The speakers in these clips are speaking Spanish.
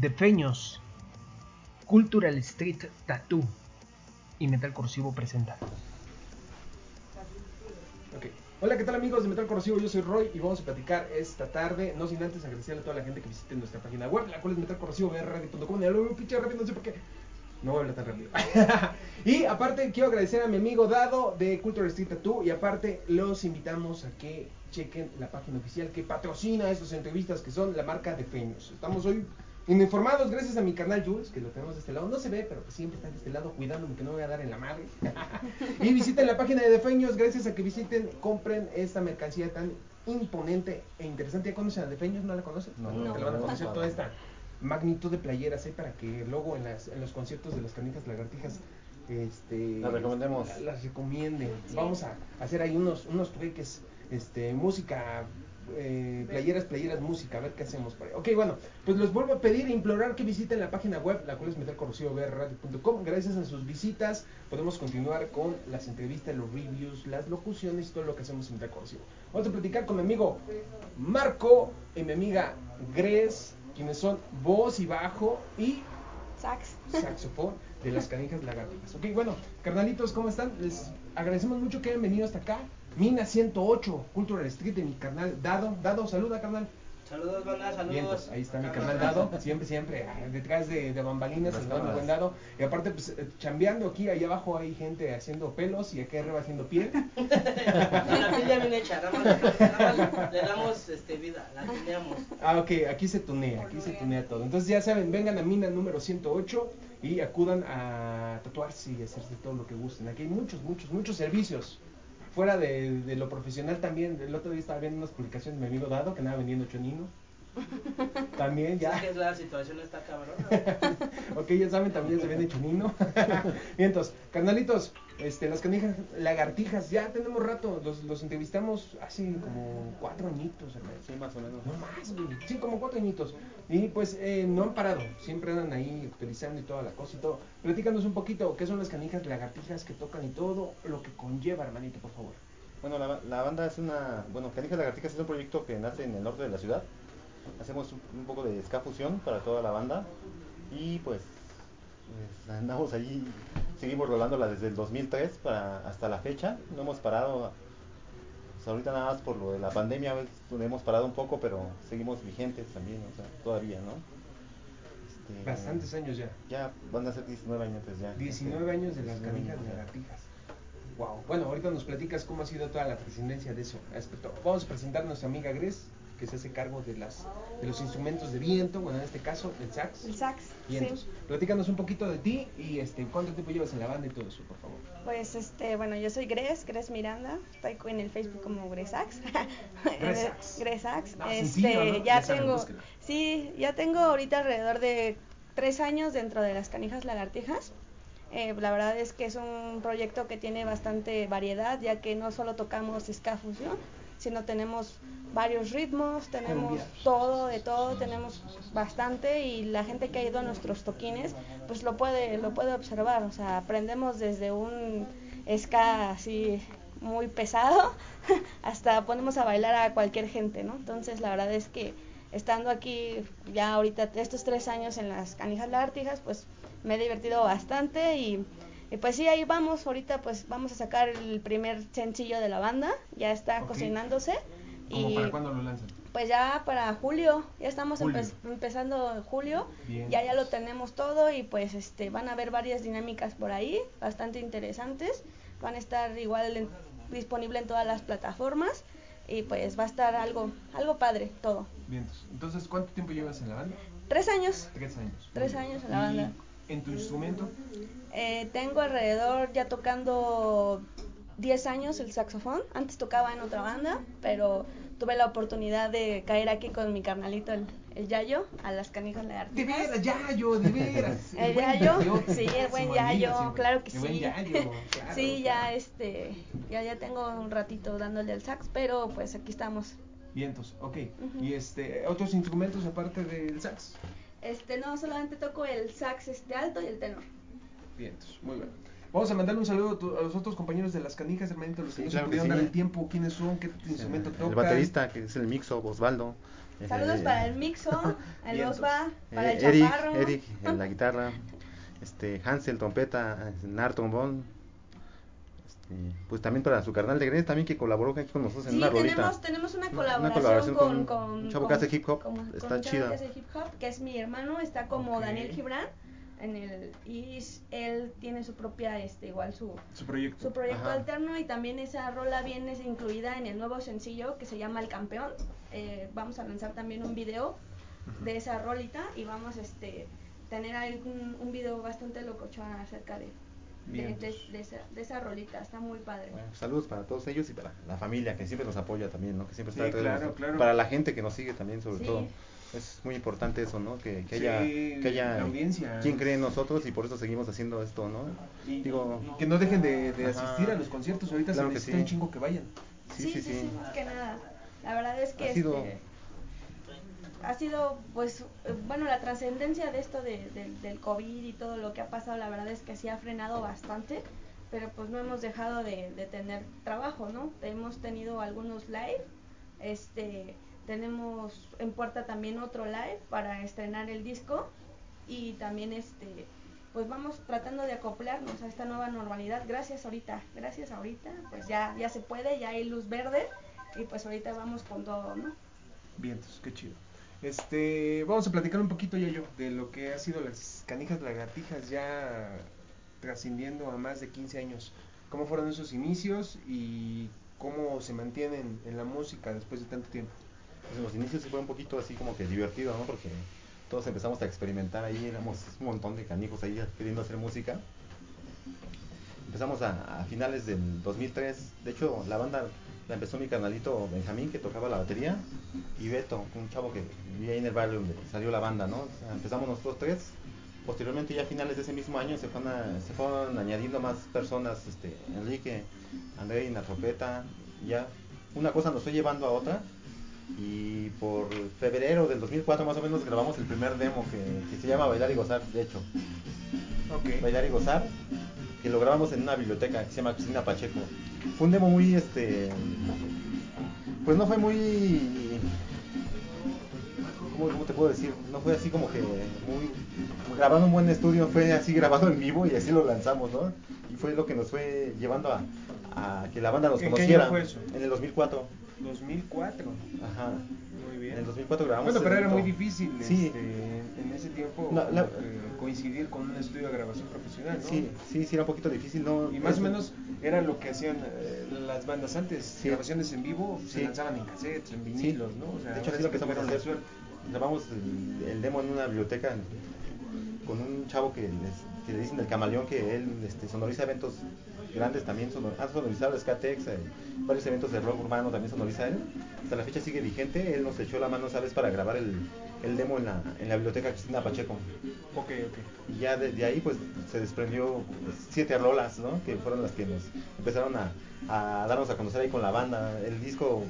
Defeños, Cultural Street Tattoo y Metal Corrosivo presenta. Ok. Hola, ¿qué tal amigos de Metal Corrosivo? Yo soy Roy y vamos a platicar esta tarde, no sin antes agradecerle a toda la gente que visite nuestra página web, la cual es metalcorrosivo.com. Ya lo pinche rápido, no sé por qué. No voy a hablar tan rápido. y aparte quiero agradecer a mi amigo Dado de Cultural Street Tattoo y aparte los invitamos a que chequen la página oficial que patrocina estas entrevistas que son la marca de Feños. Estamos hoy informados gracias a mi canal Jules, que lo tenemos de este lado. No se ve, pero que siempre está de este lado cuidándome que no me voy a dar en la madre. y visiten la página de Defeños, gracias a que visiten, compren esta mercancía tan imponente e interesante. ¿Ya conocen a Defeños? ¿No la conocen? No, no. no. Te la van a conocer toda esta magnitud de playeras ¿eh? para que luego en, las, en los conciertos de las canijas lagartijas este, Las recomendemos. la- Las recomienden. Vamos a hacer ahí unos, unos trueques, este, música, eh, playeras, playeras, música, a ver qué hacemos por ahí. Ok, bueno, pues les vuelvo a pedir e implorar que visiten la página web, la cual es metalcorrosivobrradio.com. Gracias a sus visitas podemos continuar con las entrevistas, los reviews, las locuciones y todo lo que hacemos en Metal Corrosivo. Vamos a platicar con mi amigo Marco y mi amiga Gres, quienes son voz y bajo y Sax. saxofón de las canijas lagartijas. Ok, bueno, carnalitos, ¿cómo están? Les agradecemos mucho que hayan venido hasta acá. Mina 108, Cultural Street de mi carnal Dado. Dado, saluda, carnal. Saludos, banda, saludos. Bien, pues, ahí está mi carnal Dado, siempre, siempre, ah, detrás de, de bambalinas, el buen, Dado. Y aparte, pues, eh, chambeando aquí, ahí abajo hay gente haciendo pelos y aquí arriba haciendo piel. La piel ya bien hecha, nada más, nada más le damos este, vida, la tuneamos. Ah, ok, aquí se tunea, aquí se tunea todo. Entonces ya saben, vengan a Mina número 108 y acudan a tatuarse y hacerse todo lo que gusten. Aquí hay muchos, muchos, muchos servicios. Fuera de, de lo profesional también, el otro día estaba viendo unas publicaciones de mi amigo Dado que andaba vendiendo chonino. También Ya ya. que es la situación está cabrón. ok, ya saben, también se vende chonino. Bien, entonces, carnalitos, este, las canijas lagartijas, ya tenemos rato, los, los entrevistamos hace como cuatro añitos, hermano. Sí, más o menos. No más, güey. Sí, como cuatro añitos. Y pues eh, no han parado. Siempre andan ahí actualizando y toda la cosa y todo. Platícanos un poquito qué son las canijas lagartijas que tocan y todo lo que conlleva, hermanito, por favor. Bueno, la, la banda es una. Bueno, Canijas Lagartijas es un proyecto que nace en el norte de la ciudad. Hacemos un, un poco de ska fusión para toda la banda. Y pues, pues, andamos allí, seguimos rolándola desde el 2003 para, hasta la fecha. No hemos parado. Pues ahorita nada más por lo de la pandemia, pues, hemos parado un poco, pero seguimos vigentes también, o sea, todavía, ¿no? Este, Bastantes años ya. Ya van a ser 19 años ya. 19 años de las 19 canijas años ya. lagartijas. Wow. Bueno, ahorita nos platicas cómo ha sido toda la trascendencia de eso. Vamos a presentar a nuestra amiga Gres, que se hace cargo de las de los instrumentos de viento, bueno, en este caso, el sax. El sax. Vientos. Sí. Platícanos un poquito de ti y este cuánto tiempo llevas en la banda y todo eso, por favor. Pues este, bueno, yo soy Gres, Gres Miranda, estoy en el Facebook como. Gresax. Gresax. No, Este, sencillo, ¿no? ya tengo, sí, ya tengo ahorita alrededor de tres años dentro de las canijas lagartijas. Eh, la verdad es que es un proyecto que tiene bastante variedad, ya que no solo tocamos ska fusión, sino tenemos varios ritmos, tenemos todo, de todo, tenemos bastante y la gente que ha ido a nuestros toquines, pues lo puede, lo puede observar, o sea, aprendemos desde un ska así muy pesado hasta ponemos a bailar a cualquier gente, ¿no? Entonces la verdad es que estando aquí ya ahorita estos tres años en las canijas lagartijas, pues me he divertido bastante y, y pues sí, ahí vamos, ahorita pues vamos a sacar el primer sencillo de la banda, ya está cocinándose. ¿Cómo y para cuándo lo lanzan? pues ya para julio, ya estamos Julio. empe- empezando julio, Bien. ya ya lo tenemos todo y pues este van a haber varias dinámicas por ahí, bastante interesantes, van a estar igual en- disponible en todas las plataformas y pues va a estar algo algo padre todo. Vientos. Entonces, ¿cuánto tiempo llevas en la banda? Tres años, Tres años. Tres bien. años en la ¿Y banda. ¿En tu instrumento? eh, tengo alrededor ya tocando 10 años el saxofón, antes tocaba en otra banda, pero tuve la oportunidad de caer aquí con mi carnalito el, el Yayo a las canijas De lagartijas. veras, Yayo, de veras. El buen Yayo, sí, el buen Yayo, claro que El buen sí. Yayo, claro, sí, ya claro. este, ya ya tengo un ratito dándole al sax, pero pues aquí estamos. Vientos, ok. Y este, otros instrumentos aparte del sax. Este, no, solamente toco el sax este alto y el tenor. Vientos, muy bien. Vamos a mandarle un saludo a, tu- a los otros compañeros de las canijas, hermanito, los que Sí, no claro se que pudieron dar sí. el tiempo, quiénes son, qué instrumento tocan. el baterista, que es el Mixo, Osvaldo. Saludos Eh, para el Mixo, el. Osva, para Eh, el Eric, Chaparro. Eric en la guitarra, este Hansel trompeta, Nar trombón, pues también para su carnal de Gres también que colaboró aquí con nosotros en Sí, una rolita. tenemos, tenemos una colaboración, una colaboración con, con con, un chavo con- que hace hip hop, con está chida. que hace hip hop, que es mi hermano, está como. Daniel Gibran en el y él tiene su propia este igual su Su proyecto. su proyecto Ajá. alterno y también esa rola viene incluida en el nuevo sencillo que se llama El Campeón. Eh, vamos a lanzar también un video de esa rolita y vamos este tener ahí un, un video bastante locochón acerca de, de, de- esa, de esa rolita, está muy padre. Bueno, saludos para todos ellos y para la familia que siempre nos apoya también, ¿no? Que siempre está Sí, claro, claro. Para la gente que nos sigue también, sobre Sí. todo. Es muy importante eso, ¿no? Que, que Sí, haya, que haya la audiencia. quien cree en nosotros y por eso seguimos haciendo esto, ¿no? Y, Digo, y que no dejen de, asistir a los conciertos. Ahorita Claro se que necesita sí. un chingo que vayan. sí, sí, sí. más que nada. La verdad es que Ha sido- este, ha sido, pues, eh, bueno, la trascendencia de esto de, de- del COVID y todo lo que ha pasado, la verdad es que sí ha frenado bastante, pero pues no hemos dejado de, de tener trabajo, ¿no? Hemos tenido algunos live, este, tenemos en puerta también otro live para estrenar el disco y también este pues vamos tratando de acoplarnos a esta nueva normalidad gracias ahorita gracias ahorita pues ya ya se puede ya hay luz verde y pues ahorita vamos con todo no Vientos, qué chido. Este, vamos a platicar un poquito ya yo de lo que ha sido las canijas lagartijas ya trascendiendo a más de 15 años. ¿Cómo fueron esos inicios y cómo se mantienen en la música después de tanto tiempo? Pues en los inicios fue un poquito así como que divertido, ¿no? Porque todos empezamos a experimentar ahí, éramos un montón de canijos ahí queriendo hacer música. Empezamos a, a finales del 2003, de hecho la banda la empezó mi carnalito Benjamín que tocaba la batería y Beto, un chavo que vivía ahí en el barrio donde salió la banda, ¿no? Empezamos nosotros tres, posteriormente ya a finales de ese mismo año se fueron, a- se fueron añadiendo más personas, este, Enrique, André en la trompeta, ya una cosa nos fue llevando a otra y por febrero del 2004 más o menos grabamos el primer demo que, que se llama Bailar y Gozar, de hecho. Ok. Bailar y Gozar, que lo grabamos en una biblioteca que se llama Cristina Pacheco. Fue un demo muy, este, pues no fue muy, ¿cómo, cómo te puedo decir? No fue así como que muy, grabado en un buen estudio, fue así grabado en vivo y así lo lanzamos, ¿no? Y fue lo que nos fue llevando a, a que la banda nos ¿En qué año conociera. fue eso? En el 2004. 2004. Ajá. En el 2004 grabamos. Bueno, pero era muy difícil Sí. este, en ese tiempo la- coincidir con un estudio de grabación profesional, ¿no? Sí, sí, sí, era un poquito difícil, ¿no? Y más o Es- menos era lo que hacían eh, las bandas antes, Sí. grabaciones en vivo, se lanzaban en cassettes, en vinilos, ¿no? O sea, de hecho, así sí lo que suerte. Grabamos el, el demo en una biblioteca con un chavo que, les- que le dicen el camaleón, que él este, sonoriza eventos grandes también. sonor- ha sonorizado Skatex, eh, varios eventos de rock urbano también sonoriza él. Hasta la fecha sigue vigente. Él nos echó la mano, ¿sabes?, para grabar el, el demo en la, en la biblioteca Cristina Pacheco. Ok, ok. Y ya desde ahí pues se desprendió pues, siete rolas, ¿no? Que fueron las que nos empezaron a, a darnos a conocer ahí con la banda. El disco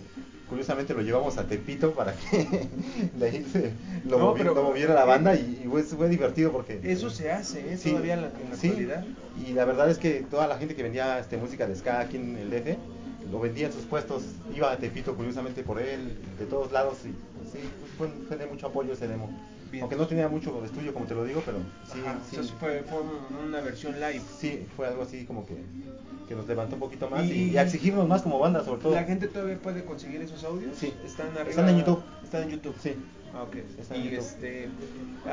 curiosamente lo llevamos a Tepito para que de ahí se lo, No, movi- pero- lo moviera la banda y, y fue, fue divertido porque... Eso se hace, ¿eh? Sí, Todavía en la, en la sí, actualidad. Y la verdad es que toda la gente que vendía este, música de ska aquí en el DF, lo vendía en sus puestos, iba a Tepito curiosamente por él, de todos lados, y pues, sí, fue, fue de mucho apoyo ese demo. Bien. Aunque no tenía mucho estudio, como te lo digo, pero sí, Ajá, sí, o sea, fue, fue un- una versión live. sí, fue algo así como que, que nos levantó un poquito más y, Y- a exigirnos más como banda, sobre todo. ¿La gente todavía puede conseguir esos audios? Sí. Están arriba. Están en YouTube. Están en YouTube. Sí. Ah, ok. Están en Y YouTube. este,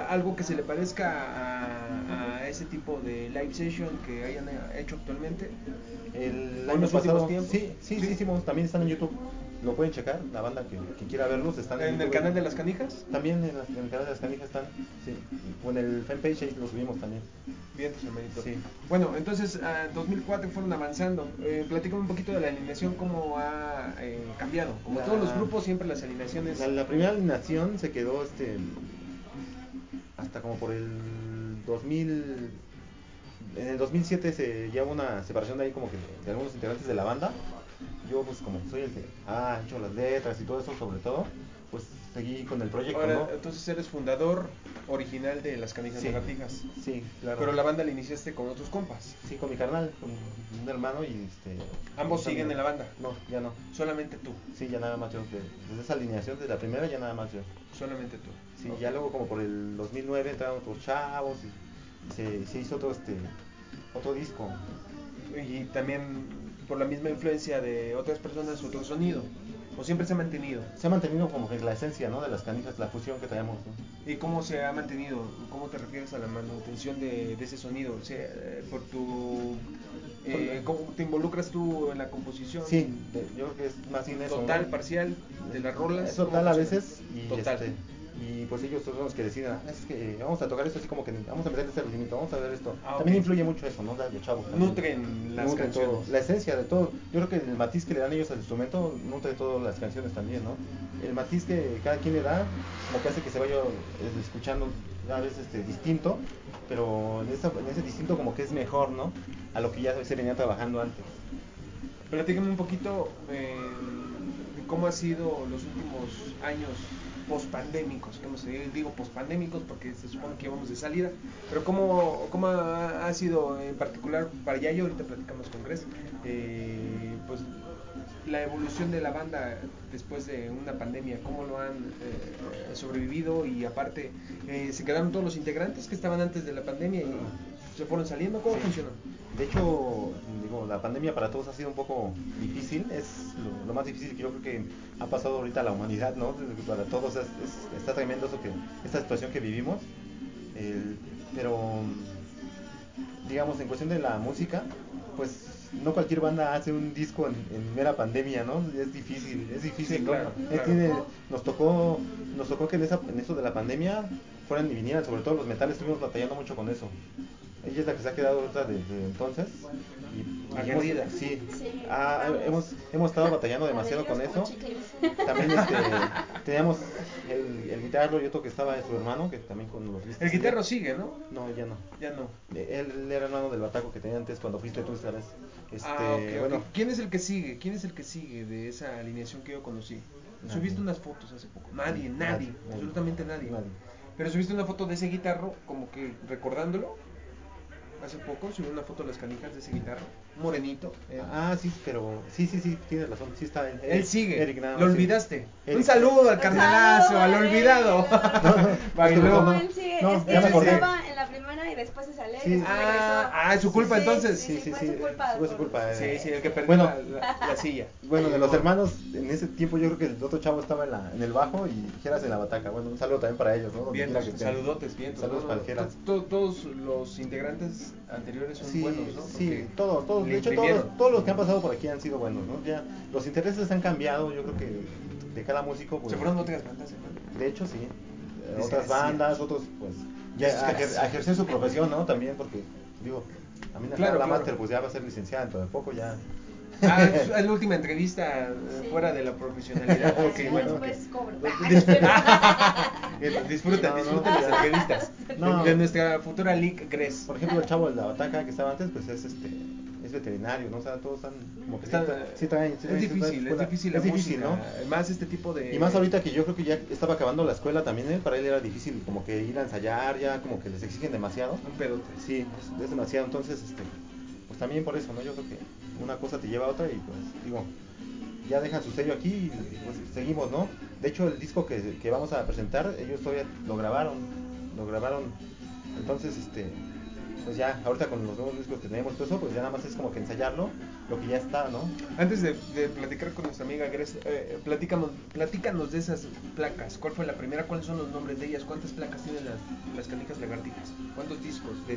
algo que se le parezca a, a ese tipo de live session que hayan hecho actualmente. El ¿O en año pasado, tiempos? sí, sí, sí, hicimos, también están en YouTube. Lo pueden checar, la banda que, que quiera verlos están en, ¿En el canal de las canijas? También en, las- en el canal de las canijas están, sí. O en el fanpage ahí lo subimos también. Bien, pues, hermanito. Sí. Bueno, entonces, en 2004 fueron avanzando. Eh, platícame un poquito de la alineación, cómo ha eh, cambiado. Como La- todos los grupos, siempre las alineaciones. La, la primera alineación se quedó este hasta como por el 2000 en el 2007 se hubo una separación de ahí como que de algunos integrantes de la banda yo pues como soy el que ha hecho las letras y todo eso sobre todo pues seguí con el proyecto, Ahora, ¿no? entonces eres fundador original de las canijas Sí. lagartijas. Sí, claro. Pero la banda la iniciaste con otros compas. Sí, con mi carnal, con un hermano y este... Ambos siguen en la banda. No, ya no. Solamente tú. Sí, ya nada más yo. de- desde esa alineación, de la primera ya nada más yo. Solamente tú. Sí, ya luego como por el 2009 entraron otros chavos y, y se, se hizo otro, este, otro disco. Y también por la misma influencia de otras personas, otro sonido. O siempre se ha mantenido. Se ha mantenido como que la esencia, ¿no? De las canijas, la fusión que traemos, ¿no? ¿Y cómo se ha mantenido? ¿Cómo te refieres a la manutención de, de ese sonido? O sea, eh, por tu... eh, ¿Cómo te involucras tú en la composición? Sí, yo creo que es más bien eso. Total, ¿no? parcial, de las rolas. Es total a veces y, Total. este, y pues ellos son los que deciden, "Ah, es que vamos a tocar esto así como que vamos a meterle este ritmito, vamos a ver esto. Ah, También influye mucho eso, ¿no? Chavos. también. Nutren las Nutren todo, canciones. la esencia de todo. Yo creo que el matiz que le dan ellos al instrumento nutre todas las canciones también, ¿no? El matiz que cada quien le da, como que hace que se vaya eh, escuchando a veces este, distinto, pero en, esa- en ese distinto como que es mejor, ¿no? A lo que ya se venía trabajando antes. Platícame un poquito eh, de cómo ha sido los últimos años pospandémicos, ¿cómo se digo pospandémicos porque se supone que íbamos de salida, pero cómo, cómo ha sido en particular para Yayo, ahorita platicamos con Gres, eh, pues la evolución de la banda después de una pandemia, cómo lo han eh, sobrevivido y aparte eh, se quedaron todos los integrantes que estaban antes de la pandemia y se fueron saliendo, ¿cómo Sí. De hecho, digo, la pandemia para todos ha sido un poco difícil, es lo, lo más difícil que yo creo que ha pasado ahorita a la humanidad, ¿no? Para todos es, es- está tremendo eso que, esta situación que vivimos, El- pero digamos en cuestión de la música, pues no cualquier banda hace un disco en, en mera pandemia, ¿no? Es difícil, es difícil, Sí, ¿no? claro, claro. tiene- nos tocó, nos tocó que en, esa, en eso de la pandemia fueran y vinieran, sobre todo los metales, estuvimos batallando mucho con eso. Ella es la que se ha quedado ahorita desde entonces. Y, y hemos, sí, Sí, Ah, hemos, hemos estado batallando demasiado con eso. También este, teníamos el, el guitarro y otro que estaba su hermano, que también con los El guitarro sigue, ¿no? No, ya no. Ya no. Él era hermano del bataco que tenía antes cuando fuiste tú esta vez. Este, ah, ok, ok. bueno, ¿Quién es el que sigue? ¿Quién es el que sigue de esa alineación que yo conocí? Nadie. Subiste unas fotos hace poco. Nadie, nadie, Nadie, nadie. absolutamente nadie. Nadie. Pero subiste una foto de ese guitarro, como que recordándolo. Hace poco subí una foto de las canijas de ese guitarro. Morenito. eh. Ah, sí, pero sí, sí, sí, tienes razón. Sí está él. Él sigue. Eric, nada Lo olvidaste. Eric. Un saludo al carnalazo, al olvidado. No, No, no, no, después regresó. Ah, ah, es su culpa Sí, entonces. Sí, sí, Sí, fue sí, su culpa. fue su por- culpa, Sí, eh. sí, el que perdió Bueno. la, la- la silla. Bueno, de los hermanos, en ese tiempo yo creo que el otro chavo estaba en, la, en el bajo y Geras en la bataca. Bueno, un saludo también para ellos, ¿no? Bien, quiera que estén. saludotes, bien. Saludos para el Geras. Todos los integrantes anteriores son Sí, buenos, ¿no? sí, todos, todos. De hecho, todos, todos los que han pasado por aquí han sido buenos, ¿no? Ya, los intereses han cambiado, yo creo que de cada músico, pues. Se fueron otras bandas, hermano. De hecho, sí. Eh, otras bandas, otros, pues. Ya a, ejer- Desgraciados. a ejercer su profesión, ¿no? También, porque, digo, a mí Claro, la claro. máster, pues ya va a ser licenciada dentro de poco, ya. Ah, es es la última entrevista eh, Sí. fuera de la profesionalidad. Ah, sí, bueno. Después cobro. Eh, Disfruta, No, no. disfruta las entrevistas. No. De, de nuestra futura leak Gres. Por ejemplo, el chavo de la bataca que estaba antes, pues es este. Es veterinario, ¿no? O sea, todos están como que Está- sí, tra- sí es difícil, es difícil Es difícil, ¿no? Más este tipo de. Y más ahorita que yo creo que ya estaba acabando la escuela también, él, para él era difícil como que ir a ensayar, ya como que les exigen demasiado. Un pedote. Sí, es, es demasiado, entonces, este, pues también por eso, ¿no? Yo creo que una cosa te lleva a otra y pues, digo, ya dejan su sello aquí y pues seguimos, ¿no? De hecho, el disco que, que vamos a presentar, ellos todavía lo grabaron, lo grabaron, entonces, este, pues ya, ahorita con los nuevos discos que tenemos todo eso, pues ya nada más es como que ensayarlo, lo que ya está, ¿no? Antes de, de platicar con nuestra amiga Gres, eh, platícanos, platícanos de esas placas. ¿Cuál fue la primera? ¿Cuáles son los nombres de ellas? ¿Cuántas placas tienen las, las canijas lagartijas? ¿Cuántos discos de?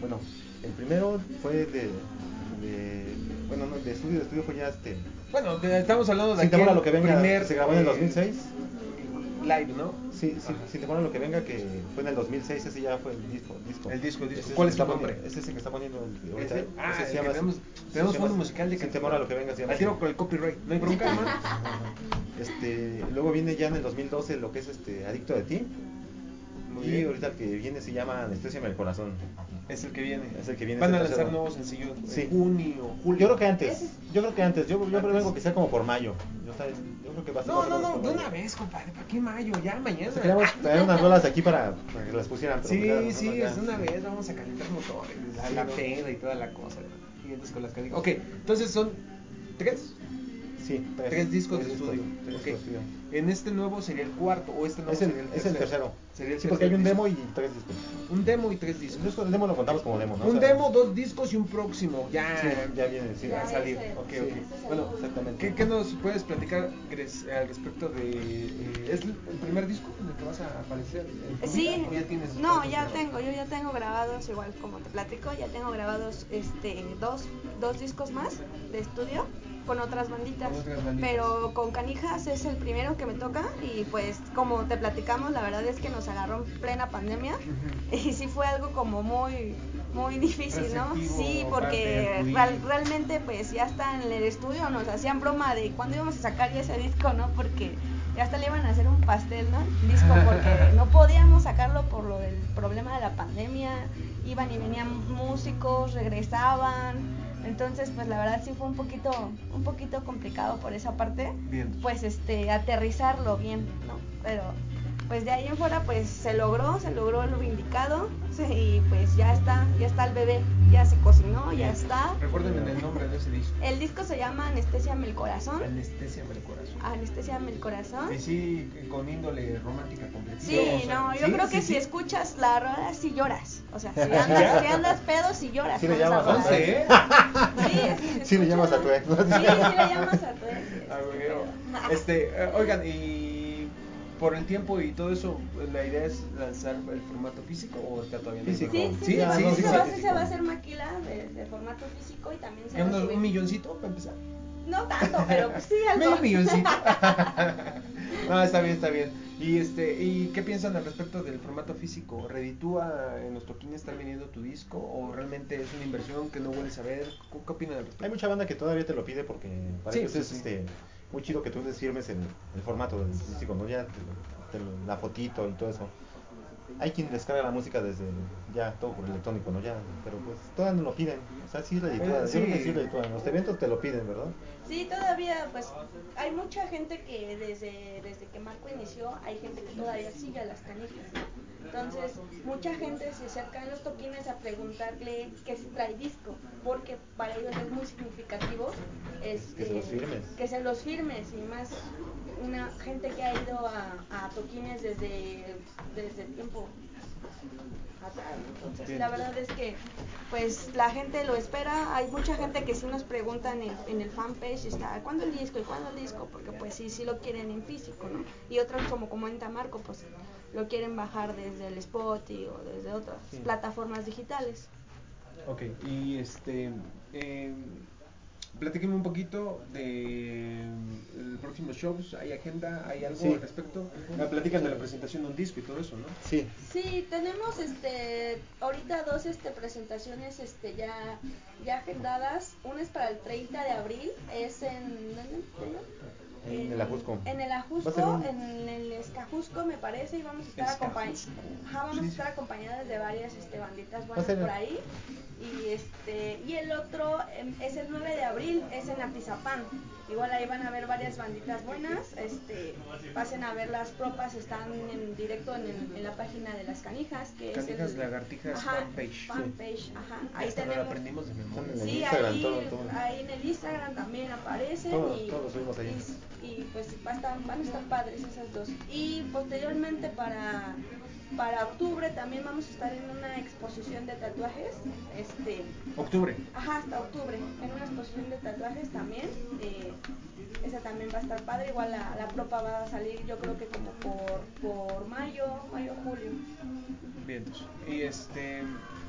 Bueno, el primero fue de, de bueno, no, de estudio, de estudio fue ya este, Bueno, de- estamos hablando de Sin temor aquel a lo que venga, primer, se grabó en el eh, 2006. Live, ¿no? Sí, sí, sin temor a lo que venga, que fue en el 2006, ese ya fue el disco. El disco, El disco, el disco. Ese ¿Cuál el es está nombre? Ese es el que está poniendo el, ahorita. Ese- ah, Ese el se llama- tenemos, se tenemos llama fondo musical de Sin temor a lo que venga. se llama tiro con el copyright, no hay bronca, hermano. Este, luego viene ya en el 2012 lo que es este Adicto de ti. Muy y bien. ahorita el que viene se llama Anestesiame el corazón. Es el que viene. Es el que viene, Van es a lanzar tercero. nuevos sencillos en Sí. junio, julio. Yo creo que antes. Yo creo que antes. Yo, yo prevengo que sea como por mayo. Yo, sabes, yo creo que va a ser No, no, no, de una vez, compadre. ¿Para qué mayo? Ya mañana. O sea, queríamos traer unas rolas aquí para, para que las pusieran. pero Sí, pues sí, es una vez. Vamos a calentar motores, la, Sí, la ¿no? peda y toda la cosa. Y entonces con las canicas. Ok, entonces son tres. Sí, Tres discos de estudio. discos estudio. En este nuevo sería el cuarto o este nuevo Es el, sería el es tercero. el tercero. Sería el sí, porque hay tercer un disco. demo y tres discos. Un demo y tres discos. disco- el demo lo contamos como demo, ¿no? Un O sea, demo, dos discos y un próximo. Ya, Sí, ya viene, sí. va a salir. ese- sí, Bueno. Exactamente. ¿qué, qué nos puedes platicar Gres, al respecto de. eh, ¿Es el primer disco en el que vas a aparecer? Sí, o ya tienes no, ya grabados? tengo, yo ya tengo grabados, igual como te platico, ya tengo grabados este dos, dos discos más de estudio con otras banditas, Con otras banditas. pero con Canijas es el primero que me toca y pues como te platicamos, la verdad es que nos agarró en plena pandemia y sí fue algo como muy muy difícil, ¿no? Sí, porque real- realmente pues ya está en el estudio nos hacían broma de cuándo íbamos a sacar ya ese disco, ¿no? Porque ya hasta le iban a hacer un pastel, ¿no? Disco porque no podíamos sacarlo por lo del problema de la pandemia, iban y venían músicos, regresaban, entonces pues la verdad sí fue un poquito un poquito complicado por esa parte, Bien. pues este aterrizarlo bien, ¿no? Pero pues de ahí en fuera pues se logró, se logró lo indicado y pues ya está, ya está el bebé, ya se cocinó, ya está. Recuérdenme el nombre de ese disco. El disco se llama Anestesiame el corazón. Anestesia el corazón. Anestesiame el corazón. Y sí, con índole romántica completa. Sí, no, yo ¿Sí? creo que ¿Sí, si escuchas la rola, sí lloras. O sea, si andas, si andas pedo, sí lloras. Sí le llamas a tu ex. Sí, Sí le llamas a tu ex. Sí, sí le llamas a tu ex. Güey. Este, eh, oigan, y por el tiempo y todo eso, ¿la idea es lanzar el formato físico o está todavía en. Sí, formato? sí, sí, sí, sí, sí, no, sí, se, va, se a hacer maquila de, de formato físico y también se ¿Ya va a subir. un milloncito para empezar? No tanto, pero pues sí algo. Medio milloncito. no, está bien, está bien. Y este, ¿y qué piensan al respecto del formato físico? ¿Reditúa en los toquines estar vendiendo tu disco o realmente es una inversión que no vuelves a ver? ¿Qué, qué opinan al respecto? Hay mucha banda que todavía te lo pide porque ellos sí, es sí. este, muy chido que tú les firmes el, el formato del físico, ¿no? Ya te- te la fotito y todo eso. Hay quien descarga la música desde ya todo por electrónico, ¿no? Ya, pero pues todavía no lo piden. O sea, sí. Eh, Yo creo que sí. sí reditúa. En los eventos te lo piden, ¿verdad? Sí, todavía, pues hay mucha gente que desde, desde que Marco inició, hay gente que todavía sigue a las canijas. Entonces, mucha gente se acerca en los toquines a preguntarle que si trae disco, porque para ellos es muy significativo este, Que se los firmes. que se los firmes y más una gente que ha ido a, a toquines desde, desde tiempo atrás. la verdad es que pues la gente lo espera. Hay mucha gente que sí nos pregunta en el, en el fanpage, está, ¿cuándo el disco? ¿Y cuándo el disco? Porque pues sí, sí lo quieren en físico, ¿no? Y otros, como comenta Marco, pues lo quieren bajar desde el Spotify o desde otras Sí. plataformas digitales. Ok, y este, eh, platíqueme un poquito de el próximo shows, ¿hay agenda? ¿Hay algo Sí. al respecto? Ah, platican de la presentación de un disco y todo eso, ¿no? Sí. Sí, tenemos este ahorita dos este presentaciones este ya ya agendadas. Una es para el 30 de abril, es en ¿dónde? En el Ajusco. En el Ajusco, un- en el Escajusco me parece y vamos a estar vamos Sí, a estar acompañadas de varias este banditas buenas por ahí. Y este y el otro em, es el 9 de abril, es en Atizapán. Igual ahí van a ver varias banditas buenas, este pasen a ver las propas, están en directo en, el- en la página de las canijas, que Canijas es el, Lagartijas Ajá, fanpage. fanpage, ajá. Ahí tenemos aprendimos de memoria. En Sí, Instagram, ahí, todo, todo. ahí en el Instagram también aparecen Todo- y, todo lo subimos ahí. y, y, pues va a estar- van a estar padres esas dos. Y posteriormente para, para octubre también vamos a estar en una exposición de tatuajes, este, Octubre. ajá, hasta octubre, en una exposición de tatuajes también. eh, esa también va a estar padre, igual la, la propa va a salir yo creo que como por, por mayo, mayo, julio. Bien. Y este,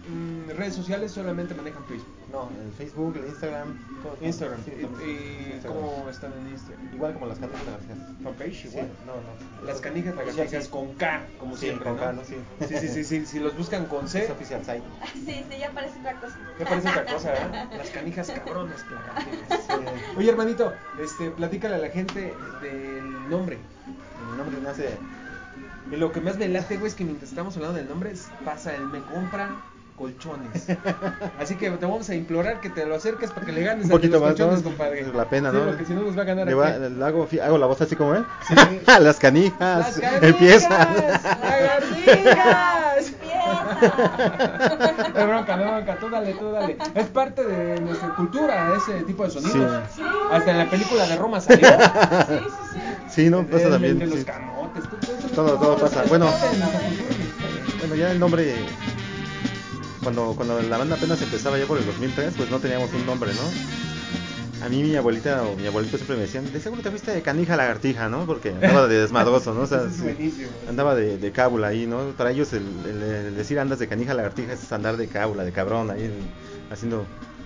mm, redes sociales solamente manejan Facebook. No, el Facebook, el Instagram. todo. Instagram. Sí, ¿Y, también. y Instagram. cómo están en Instagram? Igual como las canijas lagartijas. Fanpage Sí, igual. no, no. Las canijas lagartijas sí. con K, como Sí, siempre, con ¿no? K, ¿no? Sí. sí, sí, sí, sí, Si los buscan con C, Es oficial site. Sí, sí, ya parece otra cosa. ya parece otra cosa, ¿verdad? Las canijas cabronas lagartijas. Sí. Oye, hermanito, este, platícale a la gente del nombre. Mi nombre nace. Y lo que más me late, güey, es que mientras estamos hablando del nombre, es- pasa el me compra colchones. Así que te vamos a implorar que te lo acerques para que le ganes Un poquito los más, colchones, ¿no? compadre. Es la pena, Sí, ¿no? porque si no nos va a ganar aquí. va- le hago, hago la voz así como, ¿eh? Sí. Las canijas. ¡Las canicas! Empiezan. Bronca, no bronca, tú dale, tú dale. Es parte de nuestra cultura ese tipo de sonidos. Sí. Hasta en la película de Roma salió. Sí, sí, sí. Sí, no, pasa también. de los sí. camotes, todo. Todo- todo Es- pasa. Bueno. Bueno, ya el nombre, cuando, cuando la banda apenas empezaba ya por el 2003, pues no teníamos un nombre, ¿no? A mí mi abuelita o mi abuelito siempre me decían, de seguro te fuiste de canija a lagartija, ¿no? Porque andaba de desmadroso, ¿no? O sea, sí, andaba de, de cábula ahí, ¿no? Para ellos el, el- el decir andas de canija a lagartija es andar de cábula, de cabrón, ahí haciendo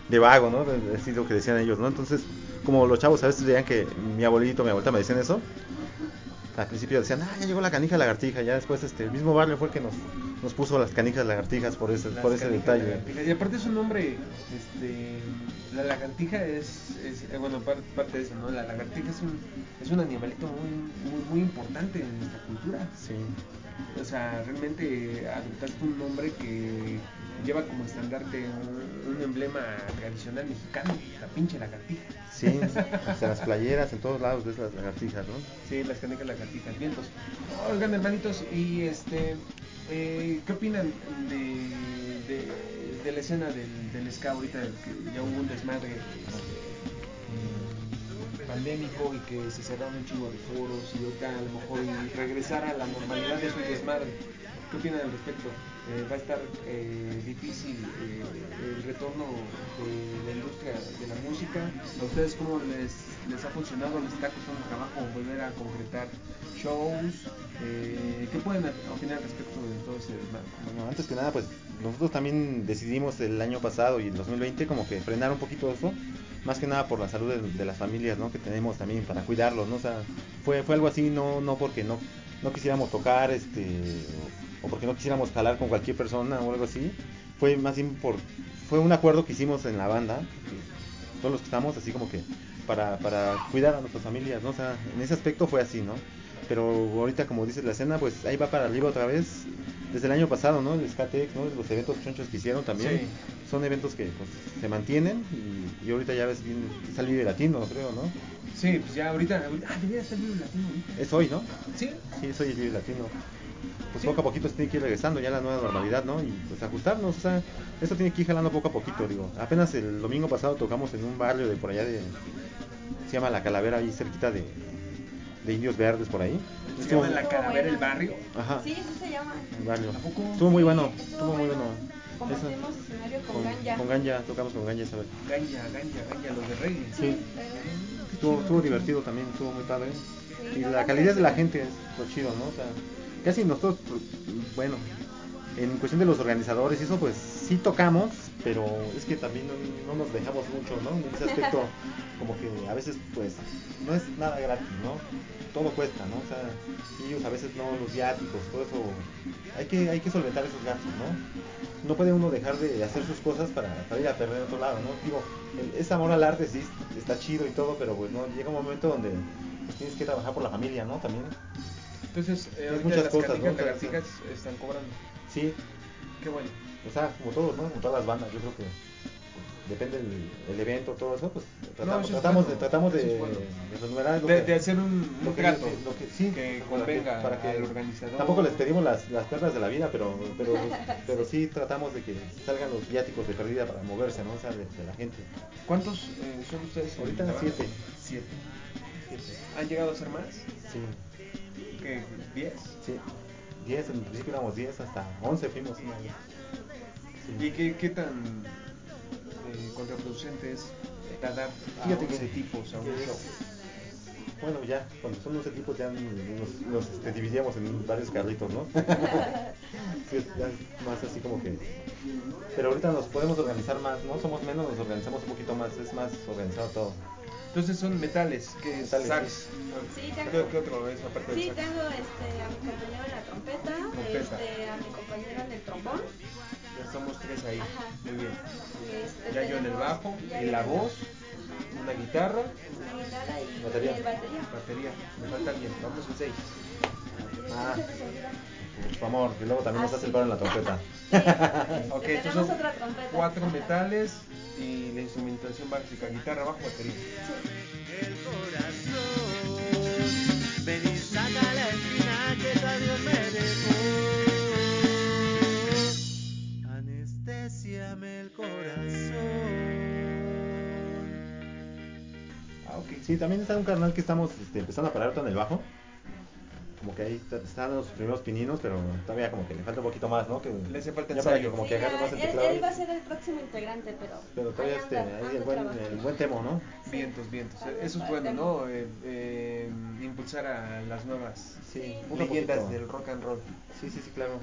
de vago, ¿no? Así lo que decían ellos, ¿no? Entonces, como los chavos a veces veían que mi abuelito, mi abuelita me decían eso, al principio decían, ah, ya llegó la canija lagartija, ya después este, el mismo barrio fue el que nos, nos puso las canijas lagartijas por ese, Las por ese detalle. lagartijas. Y aparte es un nombre, este, la lagartija es, es, eh, bueno, par- parte de eso, ¿no? La lagartija es un, es un animalito muy, muy, muy importante en nuestra cultura. Sí, O sea, realmente adoptaste un nombre que lleva como estandarte un, un emblema tradicional mexicano, la pinche lagartija. sí, hasta las playeras, en todos lados ves las lagartijas, ¿no? Sí, las canicas lagartijas, vientos. Oigan, hermanitos, y este, eh, ¿qué opinan de, de, de la escena del, del ska ahorita? Que ya hubo un desmadre este, pandémico y que se cerraron un chingo de foros y ahorita a lo mejor y regresar a la normalidad es un desmadre. ¿Qué opinan al respecto? Eh, ¿Va a estar eh, difícil eh, el retorno de la industria de la música? ¿A ustedes cómo les, les ha funcionado? ¿Les está costando trabajo volver a concretar shows? Eh, ¿Qué pueden opinar al respecto de todo ese? Bueno, antes que nada, pues nosotros también decidimos el año pasado y el 2020 como que frenar un poquito eso, más que nada por la salud de, de las familias, ¿no? Que tenemos también para cuidarlos, ¿no? O sea, fue, fue algo así, no, no porque no, no quisiéramos tocar, este, o, porque no quisiéramos jalar con cualquier persona o algo así, fue más bien por, fue un acuerdo que hicimos en la banda, todos los que estamos, así como que para, para cuidar a nuestras familias, ¿no? O sea, en ese aspecto fue así, ¿no? Pero ahorita, como dices, la escena, pues ahí va para arriba otra vez. Desde el año pasado, ¿no? El Skatex, ¿no? Los eventos chonchos que hicieron también. Sí. Son eventos que pues, se mantienen y, y ahorita ya ves bien, el Vive Latino, creo, ¿no? Sí, pues ya ahorita, ahorita- ah, debería estar vivo el latino ahorita. Es hoy, ¿no? Sí, Sí, soy el Vive Latino. Pues Sí. poco a poquito se tiene que ir regresando ya a la nueva normalidad, ¿no? Y pues ajustarnos, o sea, esto tiene que ir jalando poco a poquito, digo. Apenas el domingo pasado tocamos en un barrio de por allá de... Se llama La Calavera, ahí cerquita de, de Indios Verdes, por ahí. se Estuvo- llama la calavera el barrio. Ajá. Sí, sí se llama. el barrio. Estuvo muy bueno, Sí, estuvo muy bueno. Compartimos Eso. escenario con, Con, Ganja. con Ganja, tocamos con Ganja esa vez. Ganja, ganja, ganja, los de reggae. Sí. Estuvo, estuvo divertido también, estuvo muy padre. Sí, y la calidad de la gente es lo chido, ¿no? O sea, casi nosotros, bueno, en cuestión de los organizadores y eso, pues sí tocamos, pero es que también no, no nos dejamos mucho, ¿no? En ese aspecto, como que a veces, pues, no es nada gratis, ¿no? Todo cuesta, ¿no? O sea, ellos a veces no, los viáticos, todo eso, hay que, hay que solventar esos gastos, ¿no? No puede uno dejar de hacer sus cosas para, para ir a perder a otro lado, ¿no? Digo, el- ese amor al arte sí está chido y todo, pero pues no, llega un momento donde pues, tienes que trabajar por la familia, ¿no? También. Entonces, eh, ahorita muchas las cosas, ¿no? O sea, lagartijas están cobrando. Sí, Qué bueno. o sea, como todos, ¿no? Como todas las bandas, yo creo que depende del el evento, todo eso, pues tratamos, eso es tratamos, bueno, de, tratamos de, eso bueno. de renumerar lo De, que- de hacer un, lo que- trato lo que, sí, que para convenga para que- al organizador. Tampoco les pedimos las, las perlas de la vida, pero, pero, pero sí tratamos de que salgan los viáticos de pérdida para moverse, ¿no? O sea, de, de la gente. ¿Cuántos eh, son ustedes? Ahorita banda? siete. Siete. ¿Han llegado a ser más? Sí, ¿Qué? ¿Diez? sí. 10, en principio éramos 10, hasta 11 fuimos. Sí. ¿Y qué, qué tan eh, contraproducente es tardar a Fíjate 11 que- tipos a un que- show? Bueno, ya, cuando son 11 tipos ya nos, nos, este, dividíamos en varios carritos, ¿no? Sí, más así como que... Pero ahorita nos podemos organizar más, ¿no? Somos menos, nos organizamos un poquito más, es más organizado todo. Entonces son metales, que es Metales, sax. Sí, ¿Qué, tengo- qué otro es aparte del Sí, sax? tengo este, a mi compañero en la trompeta, Trompeta. Este, a mi compañero en el trombón. Ya somos tres ahí. Ajá. Muy bien. Este, Ya yo en el bajo, en la voz, Ajá. una guitarra, Una guitarra y Batería. el batería. batería. Me falta alguien. Vamos en seis. Ah. por su amor, que luego también nos Ah, hace sí. el paro en la trompeta. Ok, Tenemos estos son otra trompeta. cuatro metales y la instrumentación básica, guitarra, bajo, batería. el corazón. Ven y saca la espina que tal Dios me dejó. Anestesiame el corazón. Ah, ok. Sí, también está un canal que estamos este, empezando a parar ahorita en el bajo. Como que ahí está- están los primeros pininos, pero todavía como que le falta un poquito más, ¿no? Que Le hace falta ensayo. que como Sí, que agarre más el él, teclado. él va a ser el próximo integrante, pero, Pero todavía ahí este, ahí anda el buen, el buen temo, ¿no? Vientos, vientos. Vamos Eso es bueno, ¿no? Eh, eh, impulsar a las nuevas Sí, leyendas del rock and roll. Sí, sí, sí, claro.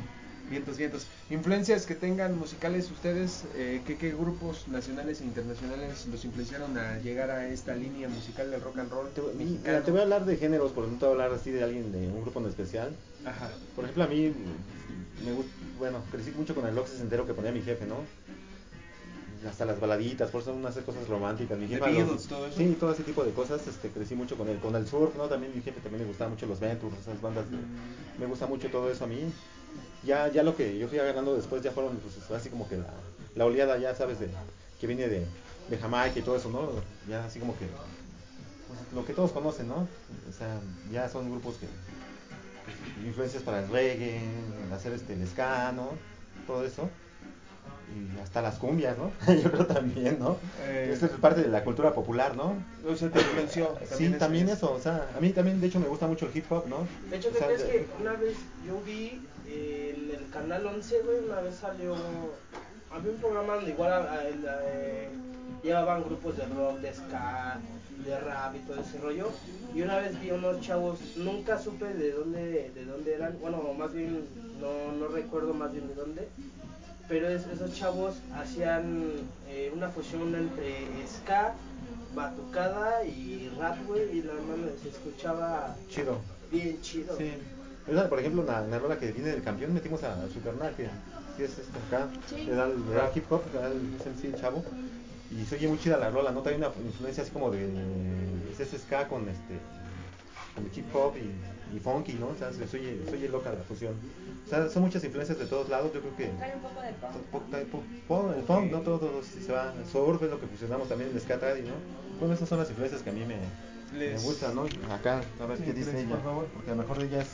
Vientos, vientos. Influencias que tengan musicales ustedes, eh, ¿qué, ¿qué grupos nacionales e internacionales los influenciaron a llegar a esta línea musical del rock and roll Te, voy- mexicano? mira, te voy a hablar de géneros, por no te voy a hablar así de alguien de un grupo en especial. Ajá. Por ejemplo, a mí me gusta, bueno, crecí mucho con el rock entero que ponía mi jefe, ¿no? Hasta las baladitas, por eso son hacer cosas románticas. Mi jefe, los- todo eso. Sí, todo ese tipo de cosas, este, crecí mucho con el, con el surf, ¿no? También mi jefe también le gustaba mucho los Ventures, esas bandas. Mm. me gusta mucho todo eso a mí. Ya, ya lo que yo fui agarrando después ya fueron, pues, así como que la, la oleada, ya sabes, de que viene de, de Jamaica y todo eso, ¿no? Ya así como que, pues, lo que todos conocen, ¿no? O sea, ya son grupos que, pues, influencias para el reggae, hacer este, el ska, ¿no? Todo eso. Y hasta las cumbias, ¿no? Yo creo también, ¿no? Eh, Esa es parte de la cultura popular, ¿no? O sea, te influenció. sí, también es- eso, o sea, a mí también de hecho me gusta mucho el hip hop, ¿no? De hecho, O ¿qué sea, crees de- que una vez yo vi en el canal 11, güey, una vez salió. Había un programa donde igual a- a- a- eh, llevaban grupos de rock, de ska, de rap y todo ese rollo. Y una vez vi unos chavos, nunca supe de dónde, de dónde eran, bueno, más bien, no, no recuerdo más bien de dónde. Pero es- esos chavos hacían eh, una fusión entre ska, batucada y rap, güey, y la mano se escuchaba Chido. bien chido. Sí. Esa, por ejemplo, la, la rola que viene del campeón, metimos a, su carnal, que sí es este acá, Sí. le da, el- le da el hip hop, le da el, es el, sí, el chavo. Y se oye muy chida la rola, ¿no? Trae una influencia así como de es ese ska con este con hip hop y, y funky, ¿no? O sea, se oye, se oye loca la fusión. O sea, son muchas influencias de todos lados, yo creo que Trae un poco de trae po- po- el funk, ¿no? Todo, todo se va, el surf es lo que fusionamos también, el ska trae, ¿no? Bueno, esas son las influencias que a mí me, me gustan, ¿no? Acá, a ver Sí, qué dice ella, por favor. porque a lo mejor ella es,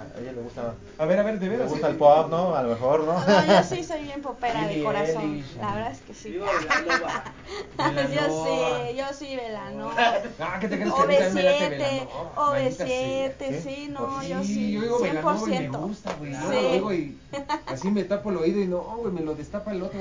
a ella le gusta, A ver, a ver, de le veras. gusta ¿eh? el pop, ¿no? A lo mejor, ¿no? No, yo sí soy bien popera de corazón. La verdad es que sí. Yo sí, yo sí, Velanova. Ah, ¿qué te crees que a mí también me late OV7, Velanova? Maldita sea. OV7, sí, no, yo Sí, sí, yo digo Velanova y me 100%. gusta, güey. Yo Sí. lo oigo y así me tapo el oído y no, güey, me lo destapa el otro.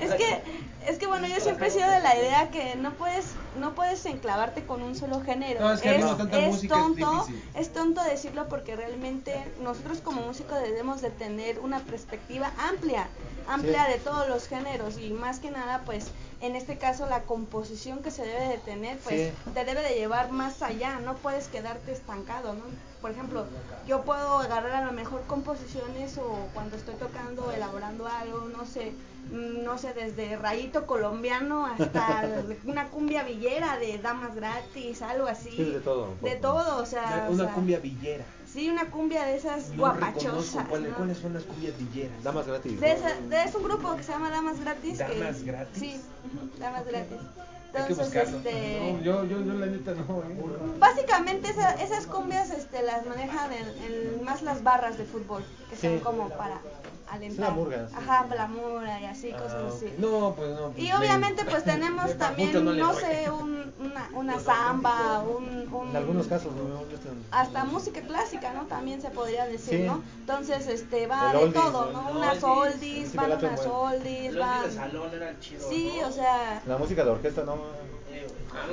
Es que, es que bueno, yo siempre he sido de la idea que no puedes, no puedes enclavarte con un solo género. No, es que es música es tonto, difícil. Es tonto decirlo porque realmente nosotros como músicos debemos de tener una perspectiva amplia, amplia Sí. de todos los géneros y más que nada, pues, en este caso la composición que se debe de tener, pues, Sí. te debe de llevar más allá, no puedes quedarte estancado, ¿no? Por ejemplo, yo puedo agarrar a lo mejor composiciones o cuando estoy tocando, elaborando algo, no sé, mm, no sé, desde rayito colombiano hasta una cumbia villera de damas gratis, algo así. Sí, de todo, De todo, o sea. o Una sea, cumbia villera. Sí, una cumbia de esas No guapachosas. cuáles, ¿no? cuáles son las cumbias villeras. Damas gratis. De, esa, de es un grupo que se llama Damas Gratis. que- ¿Damas Gratis? Sí, Damas Gratis. Hay que Entonces, buscarlo. este. No, yo, yo, yo la neta no, eh. Básicamente esa- esas cumbias este, las manejan en, en más las barras de fútbol, que son como para alentar. la murga, sí. Ajá, la murga y así, Ah, cosas así. No, pues no. pues Y me- obviamente pues tenemos también, no no sé, un- una, una samba, un, un- En algunos casos, ¿no? Están- hasta música clásica, ¿no? También se podría decir, Sí. ¿no? Entonces, este, va El de oldies, todo, ¿no? Unas oldies. Sí, van unas oldies, Los van... de salón eran chidos. Sí, ¿no? o sea... La música de orquesta, ¿no?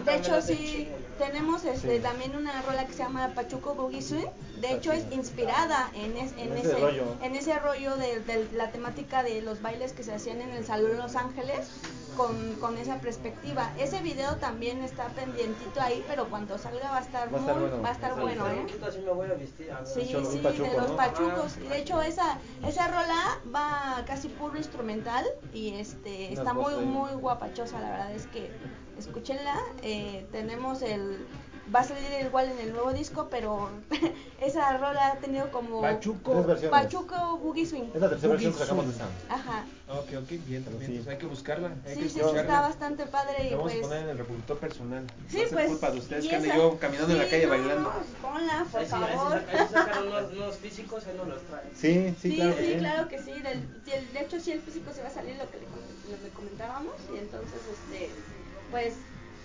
De hecho, sí, tenemos este, Sí. también una rola que se llama Pachuco Boogie Swing. De hecho, es inspirada en, es- en En ese ese, rollo. en ese rollo de, de la temática de los bailes que se hacían en el Salón Los Ángeles. Con, con esa perspectiva. Ese video también está pendientito ahí, pero cuando salga va a estar Va a estar muy, bueno. va a estar Sí, bueno, ¿eh? poquito así me voy a vestir. a. Sí, sí, pachuco, de los ¿no? pachucos. Ah, Y de hecho esa esa rola va casi puro instrumental y este está muy muy guapachosa, la verdad es que escúchenla. Eh, tenemos el va a salir igual en el nuevo disco, pero esa rola ha tenido como Pachuco. Pachuco Boogie Swing. Es la tercera versión que Boogie sacamos de esa. Ajá. Ok, ok, bien, Pero bien. sí. Entonces hay que buscarla. Hay Sí, que sí, escucharla. está bastante padre y vamos pues... a poner en el reproductor personal. Sí, Va a ser pues, culpa de ustedes y que ande esa- yo caminando en la calle no, bailando. pues ponla, por favor. ahí sacaron unos, unos físicos, ahí no los traen. Sí, sí, Sí, claro. sí, que sí. claro que sí. el- de hecho, sí, el físico se va a salir lo que le, lo que comentábamos. Y entonces, este, pues,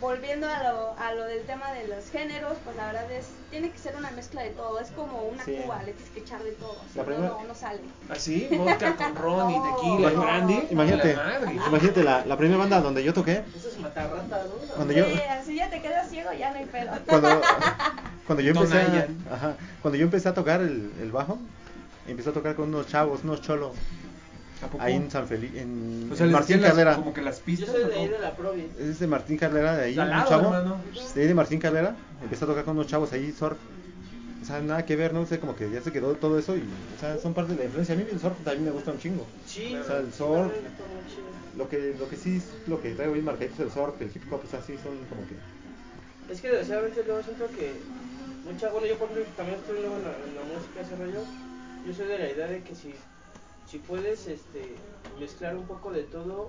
volviendo a lo, a lo del tema de los géneros, pues la verdad es, tiene que ser una mezcla de todo. Es como una Sí. cuba, le tienes que echar de todo. La no, primera- no, no sale. ¿Así? Vodka con ron y tequila y no, brandy. Imagínate, La imagínate la, la primera banda donde yo toqué, Eso es matarrata, ¿no? Cuando Sí, yo- así ya te quedas ciego, ya no hay pedo. cuando, cuando yo empecé a, ajá, cuando yo empecé a tocar el, el bajo, empecé a tocar con unos chavos, unos cholos. Ahí en San Felipe, en, O sea, en les Martín las- Carrera. como que las Yo pistas. soy ¿o de ahí de la Provi. Es de Martín Carrera, de ahí, un Salado, chavo. hermano. De ahí de Martín Carrera, empecé a tocar con unos chavos ahí, surf. O sea, nada que ver, no sé, como que ya se quedó todo eso y, o sea, son parte de la influencia. A mí el surf también me gusta un chingo. Sí, O sea, el surf, lo que, lo que sí es lo que traigo bien marcadito es el surf, el hip hop, o sea, sí son como que... Es que desgraciadamente luego siento que mucha, bueno yo por ejemplo también estoy luego en la, en la música ese rollo, yo soy de la idea de que si, si puedes este mezclar un poco de todo,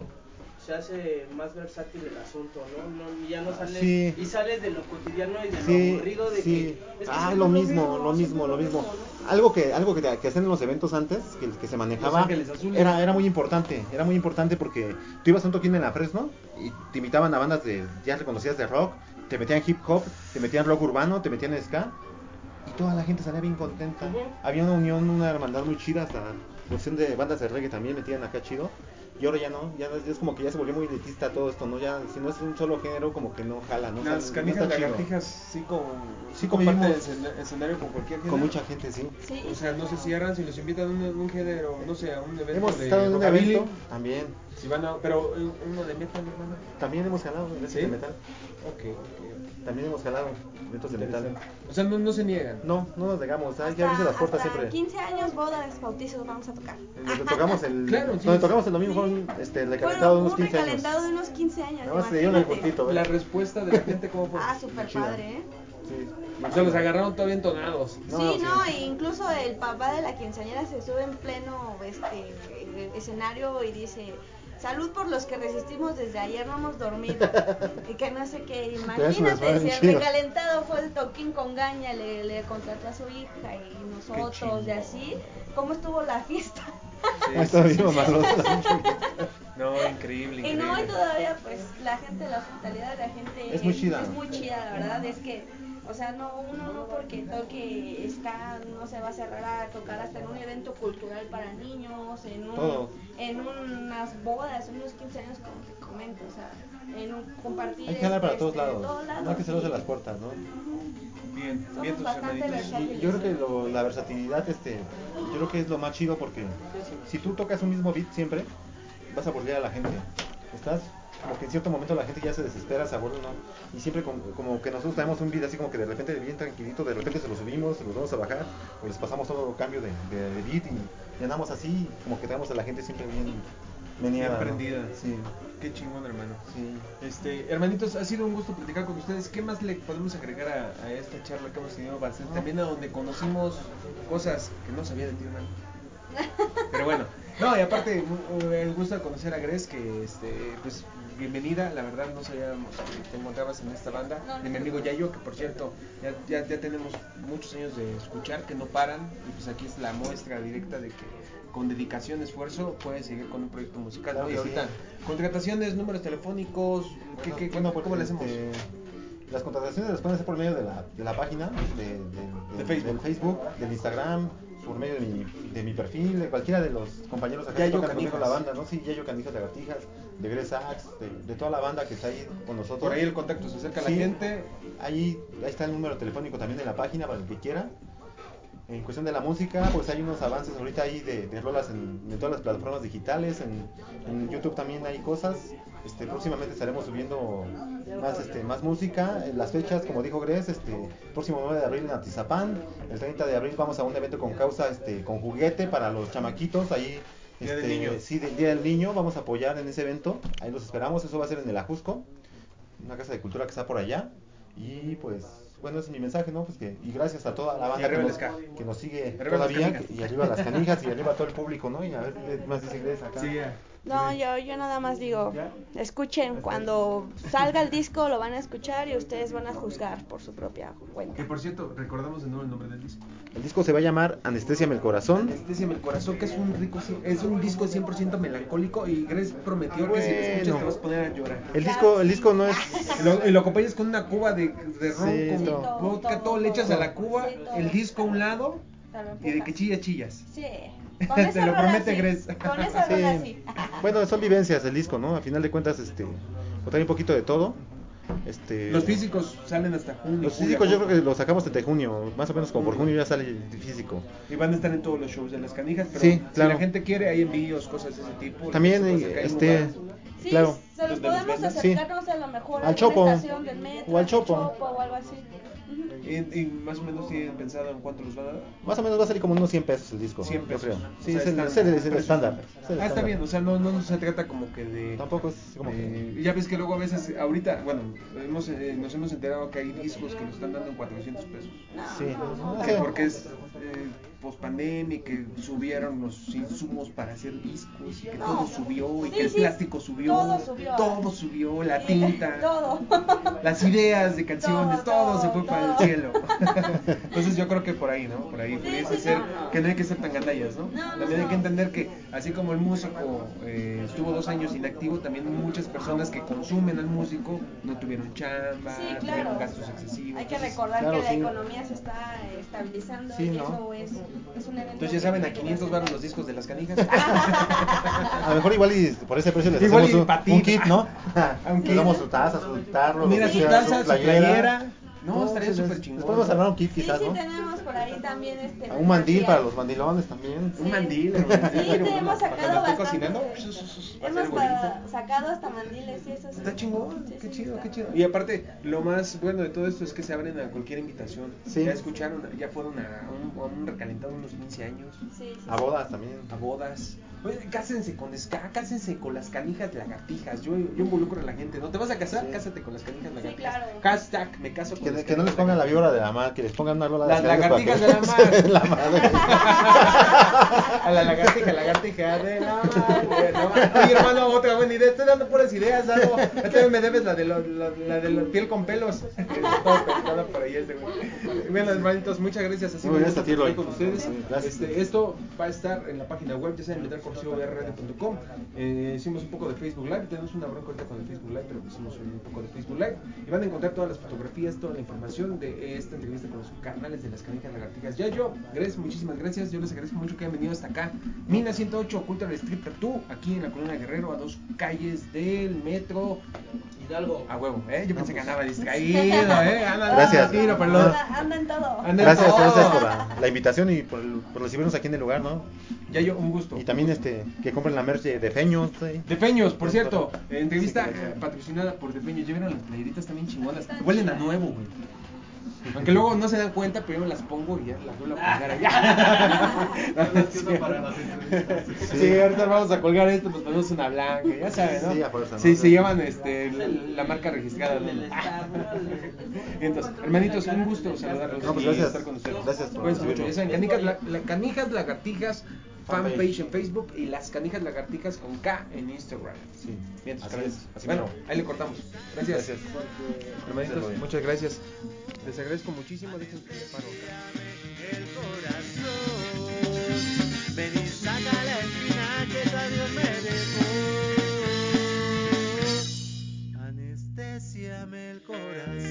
se hace más versátil el asunto, ¿no? no ya no sales Sí. y sales de lo cotidiano y de lo aburrido de sí. que es que ah, lo mismo, lo mismo, lo mismo. ¿no? Algo que, algo que, que hacían en los eventos antes, que, que se manejaba, era, era muy importante, era muy importante porque tú ibas a un toquín en la Fresno y te invitaban a bandas de, ya reconocidas de rock, te metían hip hop, te metían rock urbano, te metían ska y toda la gente salía bien contenta. Había una unión, una hermandad muy chida, hasta cuestión de bandas de reggae también metían acá chido. Y ahora ya no, ya es, es como que ya se volvió muy elitista todo esto, ¿no? Ya, si no es un solo género, como que no jala, ¿no? O sea, Las no canijas chido. lagartijas sí, con, Sí comparten el escenario con cualquier género. Con mucha gente, sí. Sí, O sea, no se cierran si los invitan a un, un género, no sé, a un evento Hemos de estado en un evento también. Si van a, pero eh, uno de metal, hermano. También hemos jalado eventos ¿Sí? de metal. Ok, ok. También hemos jalado eventos de metal. O sea, no, no se niegan. No, no nos negamos, hay que abrirse las puertas siempre. 15 años, bodas, bautizos, vamos a tocar. Donde tocamos el, Claro, sí. donde tocamos el domingo este, recalentado de unos un 15 años. recalentado de unos 15 años. Nada más se dieron el imagínate. puntito, La ¿eh? respuesta de la gente, ¿cómo fue? Ah, súper padre, ¿eh? Sí. O sea, los agarraron todavía entonados. No, sí, sí. no, e incluso el papá de la quinceañera se sube en pleno este eh, escenario y dice, salud por los que resistimos desde ayer, no hemos dormido. y que no sé qué, imagínate, si el recalentado fue el toquín con gaña, le, le contrató a su hija y nosotros y así, ¿cómo estuvo la fiesta? Sí, está bien. No, increíble, Y increíble. no, y todavía pues la gente, la hospitalidad de la gente Es muy chida. es muy chida, la verdad, es que, o sea, no, uno no porque toque ska no se va a cerrar a tocar hasta en un evento cultural para niños, en un, Todo. en unas bodas, en unos 15 años como te comento, o sea, en un compartir Hay que jalar para este, todos lados. todos lados, No hay que cerrarse sí. las puertas, ¿no? Bien, Somos bien. Y yo creo que lo- la versatilidad, este, yo creo que es lo más chido porque si tú tocas un mismo beat siempre, vas a aburrir a la gente. Estás como que en cierto momento la gente ya se desespera, se aburre, ¿no? Y siempre como, como que nosotros tenemos un beat así como que de repente bien tranquilito, de repente se lo subimos, se los vamos a bajar, o les pasamos todo cambio de, de- de beat y, y andamos así, como que tenemos a la gente siempre bien meneada. Bien ¿no? prendida. Sí, Qué chingón, hermano. sí. Este, hermanitos, ha sido un gusto platicar con ustedes. ¿Qué más le podemos agregar a, a esta charla que hemos tenido? Bastante? También a donde conocimos cosas que no sabía de ti, hermano. Pero bueno, no, y aparte, el gusto de conocer a Gres, que este, pues bienvenida, la verdad no sabíamos que te encontrabas en esta banda, de mi amigo Yayo, que por cierto, ya, ya, ya tenemos muchos años de escuchar, que no paran, y pues aquí es la muestra directa de que con dedicación, esfuerzo, puedes seguir con un proyecto musical. Claro ¿no? Y que ahorita, sí. contrataciones, números telefónicos, ¿qué, Bueno, qué, bueno, pues, ¿cómo le hacemos? este, las contrataciones las pueden hacer por medio de la, de la página, de, de- De Facebook. del Facebook, del Instagram, por medio de mi, de mi perfil, de cualquiera de los compañeros acá que tocan conmigo la banda, ¿no? Sí, Yayo Canijas Lagartijas, de Axe, de, de toda la banda que está ahí con nosotros. Por ahí el contacto se acerca a la Sí, gente. Ahí, ahí está el número telefónico también en la página para el que quiera. En cuestión de la música, pues hay unos avances ahorita ahí de, de rolas en, en todas las plataformas digitales, en, en YouTube también hay cosas. Este, próximamente estaremos subiendo más, este, más música. Las fechas, como dijo Gres, este, próximo 9 de abril en Atizapán, el 30 de abril vamos a un evento con causa, este, con juguete para los chamaquitos, ahí Día del este, Niño. Sí, del Día del Niño, vamos a apoyar en ese evento, ahí los esperamos, eso va a ser en el Ajusco, una casa de cultura que está por allá, y pues bueno, ese es mi mensaje, ¿no? Pues que, y gracias a toda la banda que nos, que nos sigue Arriba todavía, y arriba las canijas, y arriba todo el público, ¿no? Y a ver, ¿qué más dice acá? Sí, ya. No, yo, yo nada más digo, escuchen, cuando salga el disco lo van a escuchar y ustedes van a juzgar por su propia Que cuenta. por cierto, recordamos de nuevo el nombre del disco. El disco se va a llamar Anestesiame el corazón. Anestesiame el corazón, que es un rico, es un disco 100% melancólico y Grace prometió que si lo escuchas Bueno. te vas a poner a llorar. El disco, el disco no es... Y lo, y lo acompañas con una cuba de, de ron Sí, con todo. vodka, todo, le echas a la cuba, Sí, todo. el disco a un lado y de que chillas, chillas. Sí, con esa lo rola promete sí, Grace. Con esa Sí. rola sí. Bueno, son vivencias el disco, ¿no? A final de cuentas, este, o trae un poquito de todo. Este, Los físicos salen hasta junio. Los físicos yo creo que los sacamos desde junio, más o menos como por junio ya sale el físico. Y van a estar en todos los shows de las canijas, pero Sí, si claro. la gente quiere, hay envíos, cosas de ese tipo. También, Pues, hay este. Sí, Claro. se los Donde los podemos vendan. Sí. acercarnos a lo mejor Al a alguna Chopo. estación del metro, O al Chopo. o algo así. Y, y más o menos tienen pensado en cuánto los van a dar. Más o menos va a salir como unos 100 pesos el disco, 100 yo pesos. creo. O Sí, sea, es, el, están- es el- es el precios estándar. estándar. es el Ah, está bien, o sea, no, no se trata como que de... Tampoco es como que... Ya ves que luego a veces, ahorita, bueno, hemos, eh, nos hemos enterado que hay discos que nos están dando en 400 pesos. Sí, porque es eh, pospandemia y que subieron los insumos para hacer discos y que No. todo subió y Sí, que el sí, plástico subió, todo subió. todo subió, la tinta, Todo. las ideas de canciones, todo, Todo, se fue para el cielo. Entonces yo creo que por ahí, ¿no? Por ahí Sí, pudiese sí, ser que no hay que ser tan gandallas, ¿no? No, no, también hay que entender que así como el músico eh, estuvo dos años inactivo, también muchas personas que consumen al músico no tuvieron chamba, Sí, tuvieron claro. gastos excesivos. Hay que entonces- recordar claro, que la sí. economía se está estabilizando Sí, y ¿no? eso es, es un evento. Entonces ya saben, a que 500 trascender. baros los discos de las canijas. A lo mejor igual y por ese precio les Igual hacemos un, un kit, ¿no? Kit. damos su taza, su tarro, Mira lo que su sea, taza, su playera. No, estaría sí, súper chingón. Les podemos armar un kit Sí, quizás, sí, ¿no? tenemos por ahí también este. A Un mandil para los mandilones también. Un mandil, un mandil. Sí, te hemos sacado bastante. pues, a Hemos pa- sacado hasta mandiles y eso sí. Está chingón, Sí, qué sí, chido, qué chido. Y aparte, lo más bueno de todo esto es que se abren a cualquier invitación. Sí. Ya escucharon, ya fueron a un, a un recalentado unos 15 años, Sí, sí, A sí. bodas también. a bodas. Oye, cásense con ska, cásense con las canijas lagartijas. Yo, yo involucro a la gente. ¿No te vas a casar? Sí. Cásate con las canijas lagartijas. claro. Hashtag, me caso con Que, las que no les pongan la víbora de la mar, que les pongan una rola de Las para lagartijas de la mar. la madre. A la lagartija, lagartija de la madre. No, Oye, hermano, otra buena idea. Estoy dando puras ideas, algo. También me debes la de, lo- la, la de la piel con pelos. Todo pensado por ahí este güey. Bueno, hermanitos, muchas gracias. Así Muy gusta a ti, Roy. platicar con ustedes. Gracias. Este, esto va a estar en la página web, ya saben, metalcorsivobrd.com. Eh, hicimos un poco de Facebook Live. Tenemos una bronca ahorita con el Facebook Live, pero hicimos un poco de Facebook Live. Y van a encontrar todas las fotografías, toda la información de esta entrevista con los canales de las canijas lagartijas. Ya yo, Grace, muchísimas gracias. Yo les agradezco mucho que hayan venido hasta acá. Mina 108, Cultural Strip Tattoo, aquí en la Colonia Guerrero, a dos calles del metro. Hidalgo. A huevo, ¿eh? Yo pensé que andaba distraído, ¿eh? Anda, Gracias. tiro, pero lo- Anda, anda en todo. Anda en Gracias, todo. gracias por la, la invitación y por, el- por recibirnos aquí en el lugar, ¿no? Ya yo, un gusto. Y también este que compren la merch de, de Feños. sí. De Peños, por cierto, eh, entrevista Sí, eh, patrocinada por De Peños. Llevaron las playeritas también chingonas. Huelen a nuevo, güey. Aunque luego no se dan cuenta, pero yo me las pongo y ya las vuelvo a colgar allá. sí, sí, ahorita vamos a colgar esto, pues ponemos una blanca, ya saben, ¿no? Sí, a fuerza, ¿no? Sí, se llevan este, la, la marca registrada. ¿no? Entonces, hermanitos, un gusto saludarlos No, pues gracias. estar con ustedes. Gracias por canijas, la, la- canijas lagartijas fanpage en Facebook y las canijas lagartijas con K en Instagram. Sí. Bien, Así canales. es, así bueno, ahí le cortamos. Gracias. Gracias. Hermanitos, muchas gracias. Les agradezco muchísimo. Dejen que paro. El corazón, ven y saca la espina que todavía me dejó. Anestesiame el corazón.